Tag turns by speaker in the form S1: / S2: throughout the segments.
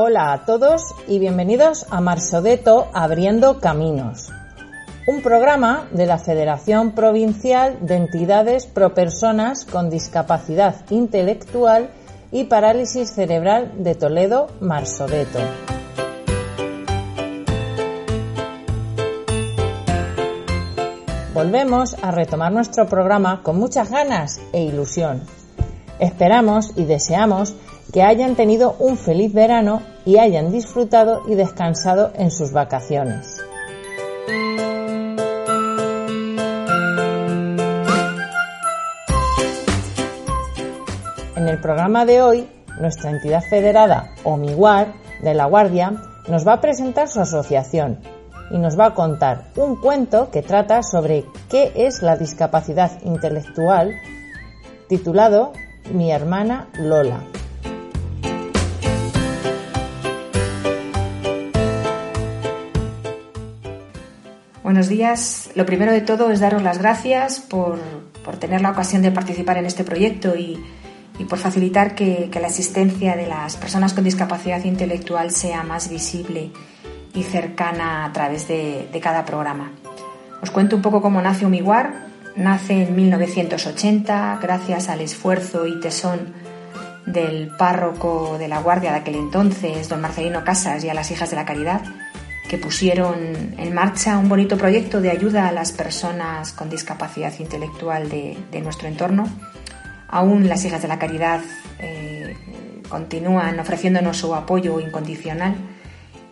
S1: Hola a todos y bienvenidos a Marsodeto Abriendo Caminos, un programa de la Federación Provincial de Entidades Pro Personas con Discapacidad Intelectual y Parálisis Cerebral de Toledo, Marsodeto. Volvemos a retomar nuestro programa con muchas ganas e ilusión. Esperamos y deseamos que hayan tenido un feliz verano y hayan disfrutado y descansado en sus vacaciones. En el programa de hoy, nuestra entidad federada, OMIGUAR, de La Guardia, nos va a presentar su asociación y nos va a contar un cuento que trata sobre qué es la discapacidad intelectual, titulado Mi hermana Lola.
S2: Buenos días. Lo primero de todo es daros las gracias por, tener la ocasión de participar en este proyecto y, por facilitar que, la existencia de las personas con discapacidad intelectual sea más visible y cercana a través de, cada programa. Os cuento un poco cómo nace Umiguar. Nace en 1980 gracias al esfuerzo y tesón del párroco de la Guardia de aquel entonces, don Marcelino Casas, y a las hijas de la Caridad, que pusieron en marcha un bonito proyecto de ayuda a las personas con discapacidad intelectual de, nuestro entorno. Aún las hijas de la caridad eh, continúan ofreciéndonos su apoyo incondicional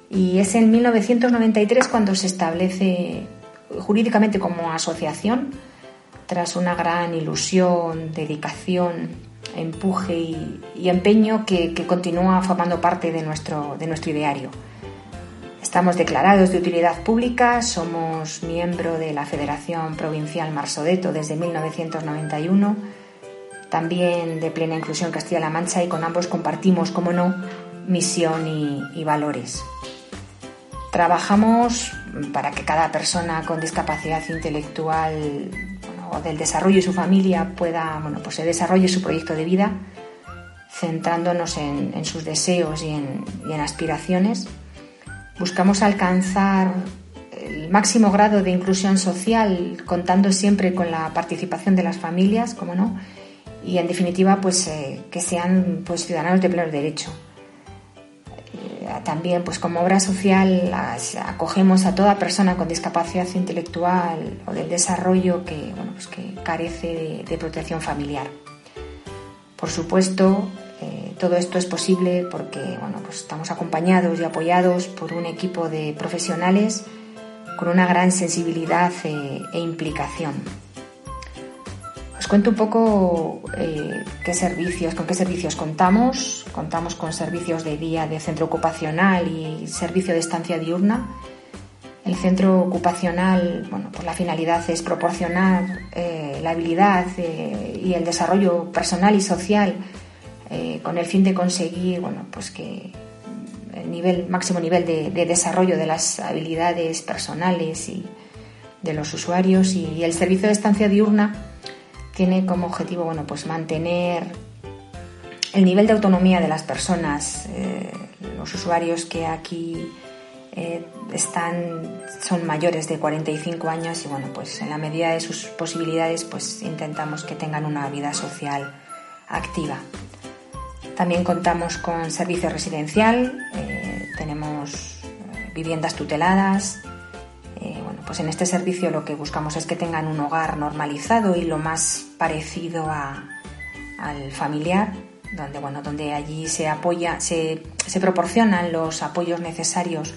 S2: y es en 1993 cuando se establece jurídicamente como asociación tras una gran ilusión, dedicación, empuje y, empeño que, que, continúa formando parte de nuestro, de nuestro ideario. Estamos declarados de utilidad pública, somos miembro de la Federación Provincial Marsodeto desde 1991, también de Plena Inclusión Castilla-La Mancha y con ambos compartimos, como no, misión y, valores. Trabajamos para que cada persona con discapacidad intelectual o del desarrollo y su familia pueda, bueno, pues se desarrolle su proyecto de vida, centrándonos en, sus deseos y en aspiraciones Buscamos alcanzar el máximo grado de inclusión social, contando siempre con la participación de las familias, como no, y en definitiva, pues eh, que sean pues ciudadanos de pleno derecho. Eh, también, pues como obra social, acogemos a toda persona con discapacidad intelectual o del desarrollo que, bueno, pues que carece de protección familiar. Por supuesto, todo esto es posible porque bueno, pues estamos acompañados y apoyados por un equipo de profesionales con una gran sensibilidad e, e implicación. Os cuento un poco eh, qué servicios, con qué servicios contamos. Contamos con servicios de día de centro ocupacional y servicio de estancia diurna. El centro ocupacional, bueno, pues la finalidad es proporcionar eh, la habilidad y el desarrollo personal y social eh, con el fin de conseguir bueno, pues que el máximo nivel de, desarrollo de las habilidades personales y de los usuarios y, el servicio de estancia diurna tiene como objetivo bueno, pues mantener el nivel de autonomía de las personas, eh, los usuarios que aquí eh, están son mayores de 45 años y bueno pues en la medida de sus posibilidades pues intentamos que tengan una vida social activa. También contamos con servicio residencial, eh, tenemos eh, viviendas tuteladas. Eh, bueno, pues en este servicio lo que buscamos es que tengan un hogar normalizado y lo más parecido al familiar, donde, bueno, donde allí se apoya, se, proporcionan los apoyos necesarios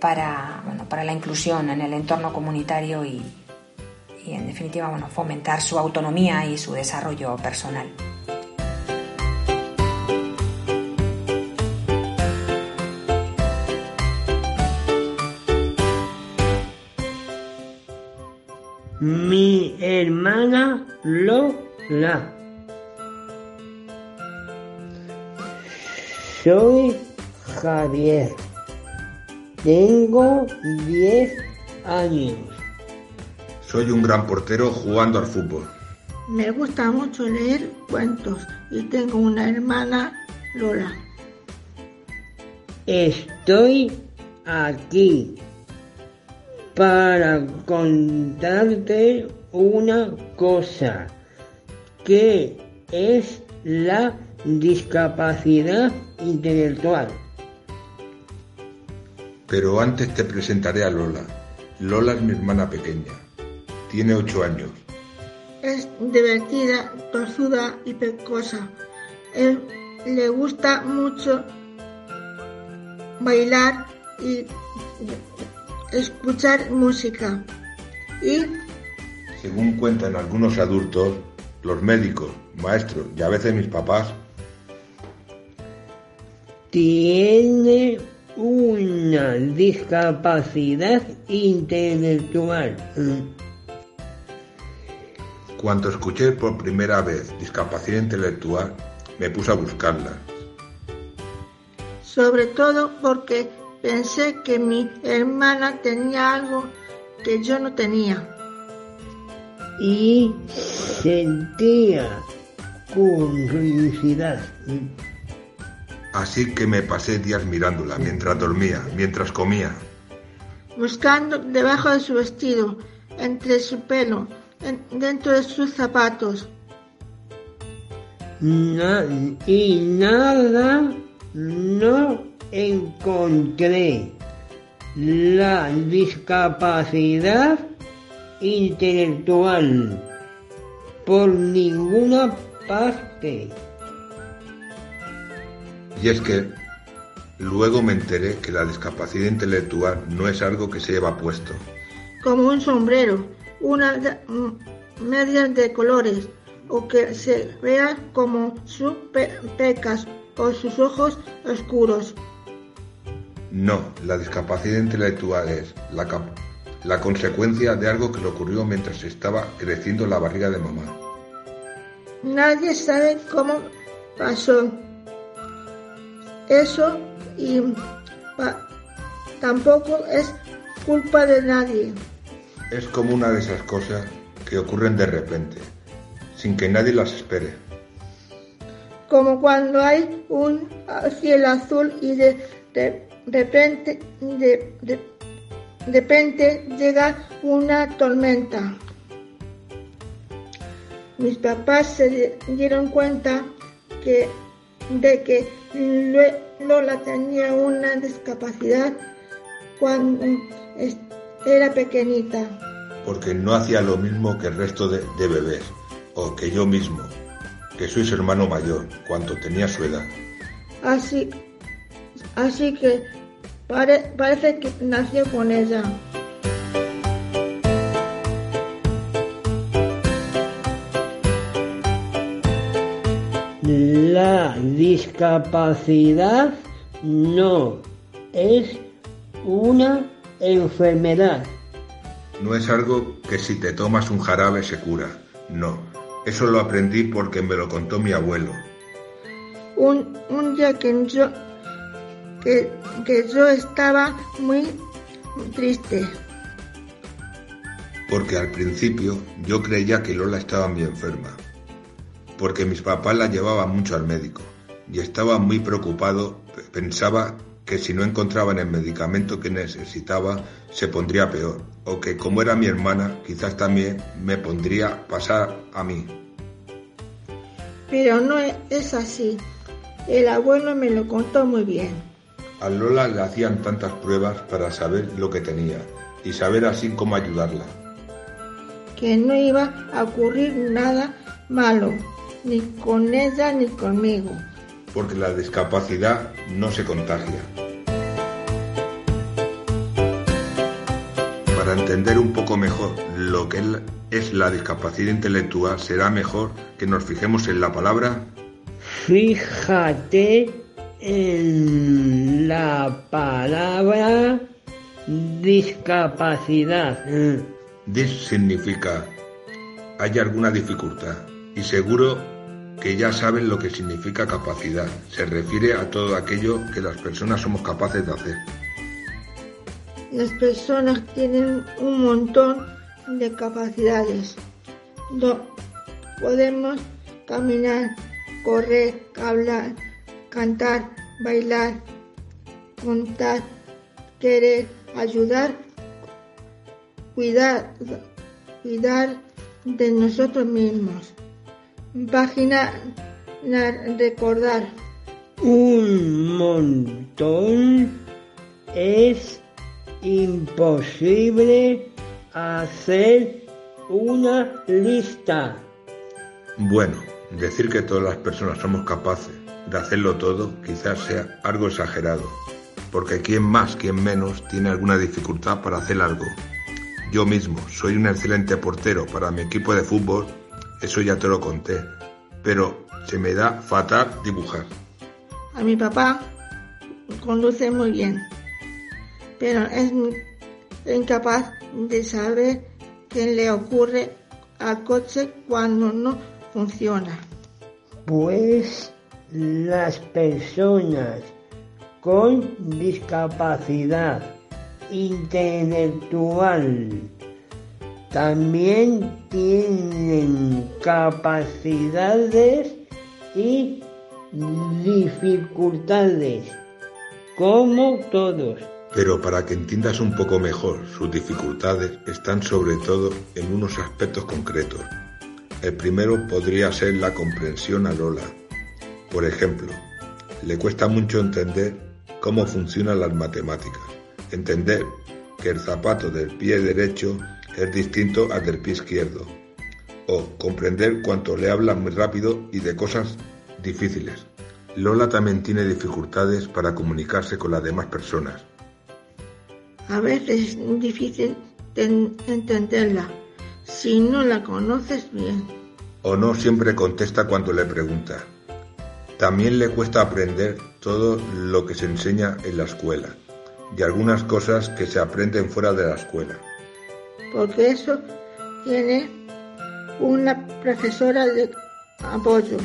S2: para, para la inclusión en el entorno comunitario y, y en definitiva bueno, fomentar su autonomía y su desarrollo personal.
S3: Mi hermana Lola. Soy Javier. Tengo 10 años.
S4: Soy un gran portero jugando al fútbol.
S5: Me gusta mucho leer cuentos y tengo una hermana Lola.
S3: estoy aquí para contarte una cosa, que es la discapacidad intelectual.
S4: Pero antes te presentaré a Lola. Lola es mi hermana pequeña. Tiene ocho años.
S5: Es divertida, torzuda y pecosa. Él le gusta mucho bailar y escuchar música. Y
S4: Según cuentan algunos adultos, los médicos, maestros y a veces mis papás,
S3: Tiene una discapacidad intelectual.
S4: cuando escuché por primera vez discapacidad intelectual, me puse a buscarla.
S5: sobre todo porque pensé que mi hermana tenía algo que yo no tenía.
S3: Y sentía curiosidad.
S4: Así que me pasé días mirándola mientras dormía, mientras comía.
S5: buscando debajo de su vestido, entre su pelo, en- dentro de sus zapatos.
S3: Na- y nada no encontré la discapacidad intelectual por ninguna parte.
S4: Y es que luego me enteré que la discapacidad intelectual no es algo que se lleva puesto.
S5: como un sombrero, unas medias de colores, o que se vea como sus pe- pecas o sus ojos oscuros.
S4: No, la discapacidad intelectual es la, consecuencia de algo que le ocurrió mientras estaba creciendo en la barriga de mamá.
S5: Nadie sabe cómo pasó eso y tampoco es culpa de nadie.
S4: Es como una de esas cosas que ocurren de repente, sin que nadie las espere.
S5: como cuando hay un cielo azul y de, de repente de, de, de repente llega una tormenta. Mis papás se di- dieron cuenta que de que Lola tenía una discapacidad cuando era pequeñita.
S4: porque no hacía lo mismo que el resto de, de bebés, o que yo mismo, que soy su hermano mayor, cuando tenía su edad.
S5: Así, así que pare- parece que nació con ella.
S3: La discapacidad no es una enfermedad.
S4: No es algo que si te tomas un jarabe se cura, no. Eso lo aprendí porque me lo contó mi abuelo.
S5: Un, un día que yo, que, que yo estaba muy triste,
S4: Porque al principio yo creía que Lola estaba muy enferma. Porque mis papás la llevaban mucho al médico. Y estaba muy preocupado. Pensaba que si no encontraban el medicamento que necesitaba, se pondría peor. O que como era mi hermana, quizás también me pondría pasar a mí.
S5: pero no es así. El abuelo me lo contó muy bien.
S4: A Lola le hacían tantas pruebas para saber lo que tenía y saber así cómo ayudarla.
S5: que no iba a ocurrir nada malo, ni con ella ni conmigo.
S4: Porque la discapacidad no se contagia. Para entender un poco mejor lo que es la discapacidad intelectual, será mejor que nos fijemos en la palabra
S3: Fíjate en la palabra discapacidad.
S4: dis significa hay alguna dificultad y seguro que ya saben lo que significa capacidad. Se refiere a todo aquello que las personas somos capaces de hacer.
S5: Las personas tienen un montón de capacidades. No podemos caminar, correr, hablar, cantar, bailar contar, querer ayudar, cuidar, cuidar de nosotros mismos. Página recordar.
S3: Un montón es imposible hacer una lista.
S4: Bueno, decir que todas las personas somos capaces de hacerlo todo quizás sea algo exagerado, porque quien más, quien menos tiene alguna dificultad para hacer algo. Yo mismo soy un excelente portero para mi equipo de fútbol, eso ya te lo conté, pero se me da fatal dibujar.
S5: A mi papá conduce muy bien, pero es incapaz de saber qué le ocurre al coche cuando no funciona.
S3: Pues las personas con discapacidad intelectual también tienen capacidades y dificultades, como todos.
S4: Pero para que entiendas un poco mejor, sus dificultades están sobre todo en unos aspectos concretos. El primero podría ser la comprensión a Lola. Por ejemplo, le cuesta mucho entender cómo funcionan las matemáticas, entender que el zapato del pie derecho es distinto al del pie izquierdo, o comprender cuánto le hablan muy rápido y de cosas difíciles. Lola también tiene dificultades para comunicarse con las demás personas.
S5: A veces es difícil entenderla si no la conoces bien.
S4: O no siempre contesta cuando le pregunta. También le cuesta aprender todo lo que se enseña en la escuela y algunas cosas que se aprenden fuera de la escuela.
S5: Porque eso tiene una profesora de apoyo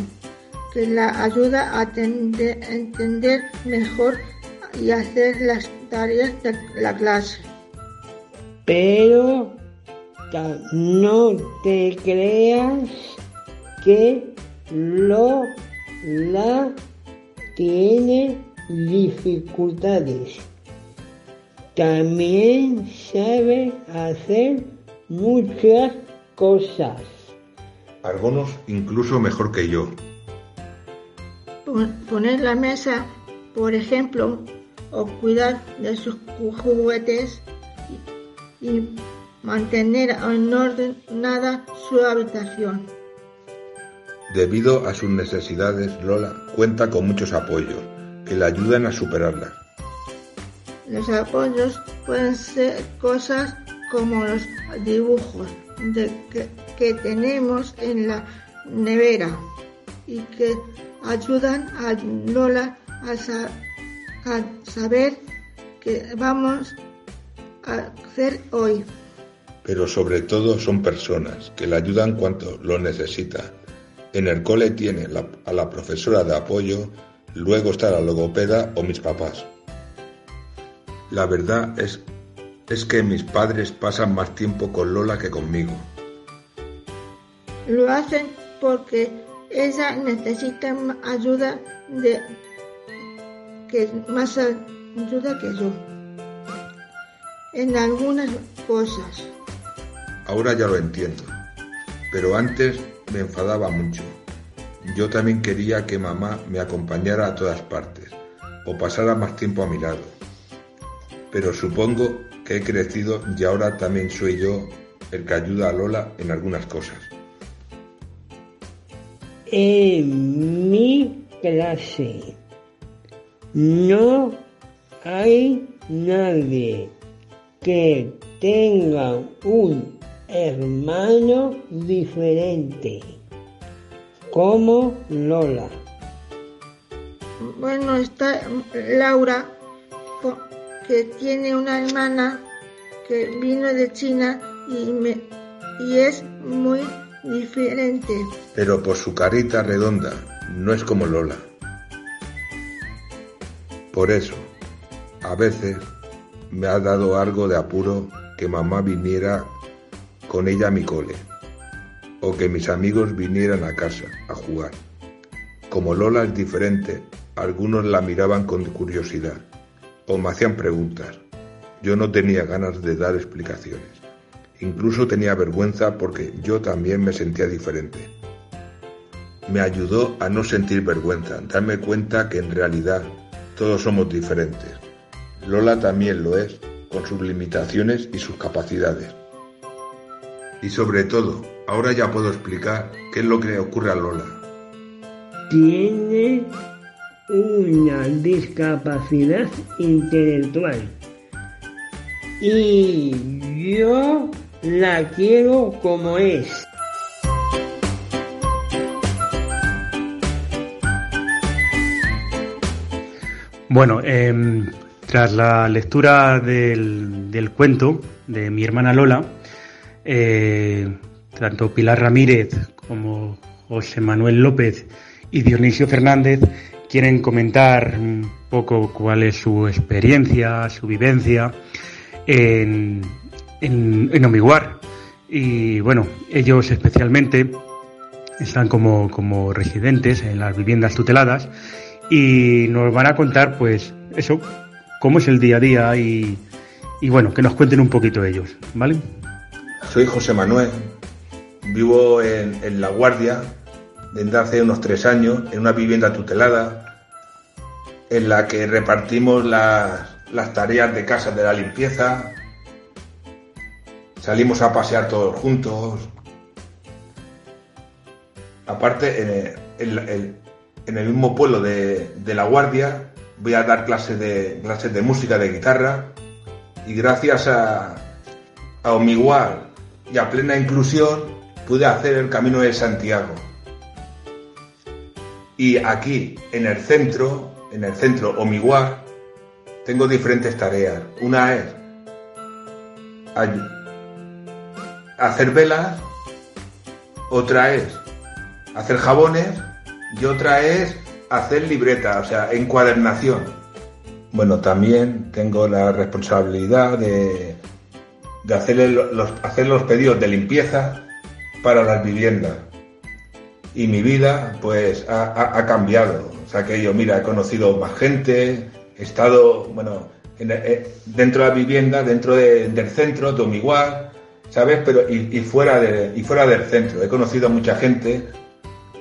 S5: que la ayuda a entender mejor y hacer las tareas de la clase.
S3: Pero no te creas que lo la tiene dificultades. También sabe hacer muchas cosas.
S4: Algunos incluso mejor que yo
S5: poner la mesa, por ejemplo, o cuidar de sus juguetes y, mantener en orden nada su habitación.
S4: Debido a sus necesidades, Lola cuenta con muchos apoyos que le ayudan a superarlas.
S5: Los apoyos pueden ser cosas como los dibujos que tenemos en la nevera y que ayudan a Lola a, saber qué vamos a hacer hoy.
S4: Pero sobre todo son personas que le ayudan cuando lo necesita. En el cole tiene a la profesora de apoyo, luego está la logopeda o mis papás. La verdad es, es que mis padres pasan más tiempo con Lola que conmigo.
S5: Lo hacen porque ella necesita ayuda de que más ayuda que yo en algunas cosas.
S4: Ahora ya lo entiendo, pero antes me enfadaba mucho. Yo también quería que mamá me acompañara a todas partes o pasara más tiempo a mi lado. Pero supongo que he crecido y ahora también soy yo el que ayuda a Lola en algunas cosas.
S3: En mi clase no hay nadie que tenga un hermano diferente como Lola.
S5: Bueno, está Laura, que tiene una hermana que vino de China y, me, y es muy diferente.
S4: Pero por su carita redonda, no es como Lola. Por eso, a veces me ha dado algo de apuro que mamá viniera con ella a mi cole, o que mis amigos vinieran a casa a jugar. Como Lola es diferente, algunos la miraban con curiosidad, o me hacían preguntas. Yo no tenía ganas de dar explicaciones. Incluso tenía vergüenza porque yo también me sentía diferente. Me ayudó a no sentir vergüenza, darme cuenta que en realidad todos somos diferentes. Lola también lo es, con sus limitaciones y sus capacidades. Y sobre todo, ahora ya puedo explicar qué es lo que le ocurre a Lola.
S3: Tiene una discapacidad intelectual y yo la quiero como es.
S6: Bueno, em, tras la lectura del, cuento de mi hermana Lola, eh, tanto Pilar Ramírez como José Manuel López y Dionisio Fernández quieren comentar un poco cuál es su experiencia, su vivencia en, en, Omiguar. Y bueno, ellos especialmente están como, como residentes en las viviendas tuteladas y nos van a contar pues eso, cómo es el día a día y, y bueno, que nos cuenten un poquito ellos, ¿vale?
S4: Soy José Manuel, vivo en, en La Guardia desde hace unos tres años en una vivienda tutelada en la que repartimos las, las tareas de casa de la limpieza, salimos a pasear todos juntos. Aparte, en el, mismo pueblo de, La Guardia voy a dar clases de, clases de música, de guitarra, y gracias a, a Omigual y a Plena Inclusión pude hacer el Camino de Santiago. Y aquí, en el centro, en el centro Omiguar, tengo diferentes tareas. Una es hacer velas, otra es hacer jabones y otra es hacer libreta, o sea, encuadernación. Bueno, también tengo la responsabilidad de, de hacer, los, hacer los pedidos de limpieza para las viviendas. Y mi vida, pues, ha, ha cambiado. O sea, que yo, mira, he conocido más gente, he estado, bueno, eh, dentro de la vivienda, dentro del centro, de igual, ¿sabes? Pero, y, fuera de, y fuera del centro. He conocido a mucha gente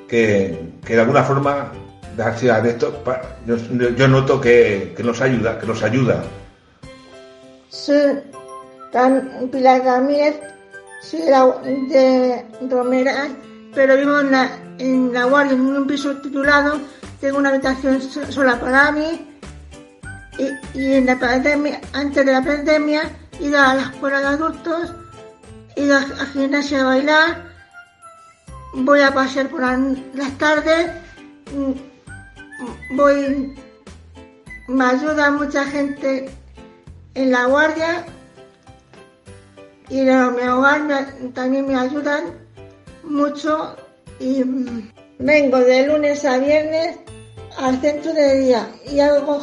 S4: que, de alguna forma, de esto, yo, noto que, nos ayuda, que nos ayuda.
S5: Tan Pilar Ramírez, soy de Romera, pero vivo en la, Guardia, en un piso titulado, tengo una habitación sola para mí y, en la pandemia, antes de la pandemia, iba a la escuela de adultos, iba a gimnasia a bailar, voy a pasear por las tardes, mm, voy, me ayuda mucha gente en la guardia y en mi hogar también me ayudan mucho y mm, vengo de lunes a viernes al centro de día y hago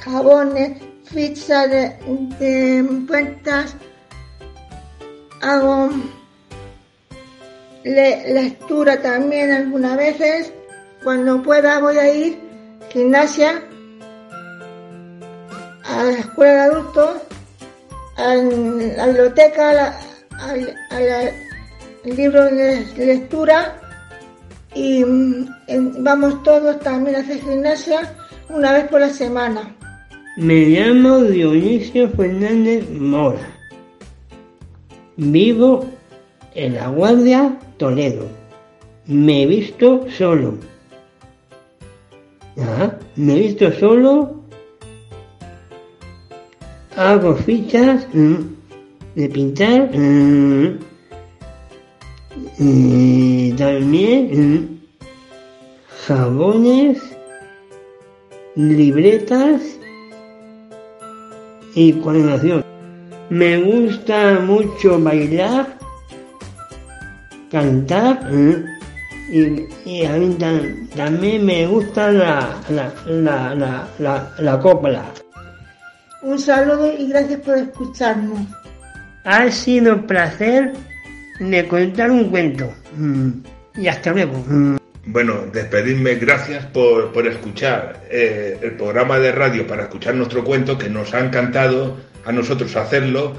S5: jabones, fichas de, de cuentas, hago lectura también algunas veces. Cuando pueda voy a ir gimnasia, a la escuela de adultos, a la biblioteca, al libro de lectura y mm, vamos todos también a hacer gimnasia una vez por la semana.
S3: Me llamo Dionisio Fernández Mora. Vivo en La Guardia, Toledo. Me he visto solo. me he visto solo. Hago fichas mm, de pintar. Mm, y también mm, jabones, libretas y coordinación. Me gusta mucho bailar, cantar y, a mí también me gusta la, la, la, la, copla.
S5: Un saludo y gracias por escucharnos.
S3: Ha sido un placer de contar un cuento. Mm. Y hasta luego. Mm.
S4: bueno, despedirme, gracias por, por escuchar eh, el programa de radio para escuchar nuestro cuento, que nos ha encantado a nosotros hacerlo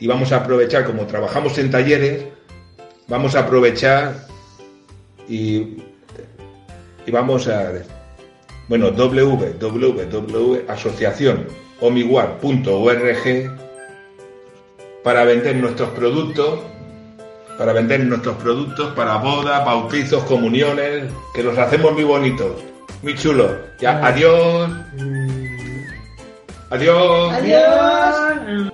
S4: y vamos a aprovechar, como trabajamos en talleres, vamos a aprovechar y, y vamos a, bueno, www.asociacionomiguar.org para vender nuestros productos para vender nuestros productos para bodas, bautizos, comuniones, que los hacemos muy bonitos, muy chulos. Ya,
S1: Ah.
S4: adiós. Adiós.
S5: Adiós.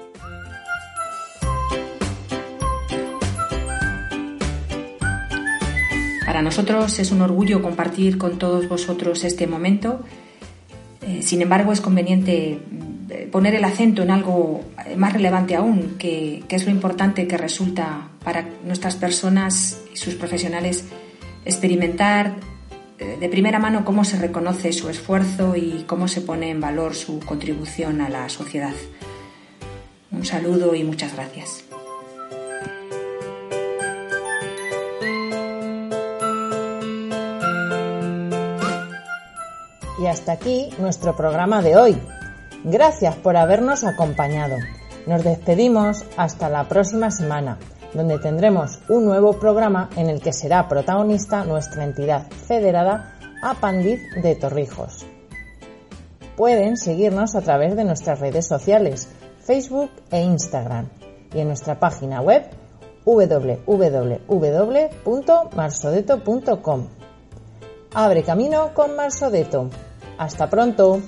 S2: Para nosotros es un orgullo compartir con todos vosotros este momento. Eh, sin embargo, es conveniente mm, poner el acento en algo eh, más relevante aún, que, es lo importante que resulta para nuestras personas y sus profesionales experimentar eh, de primera mano cómo se reconoce su esfuerzo y cómo se pone en valor su contribución a la sociedad. Un saludo y muchas gracias.
S1: Y hasta aquí nuestro programa de hoy. Gracias por habernos acompañado. Nos despedimos hasta la próxima semana, donde tendremos un nuevo programa en el que será protagonista nuestra entidad federada Apandit de Torrijos. Pueden seguirnos a través de nuestras redes sociales, Facebook e Instagram, y en nuestra página web www.marsodeto.com. Abre camino con Marsodeto. Hasta pronto.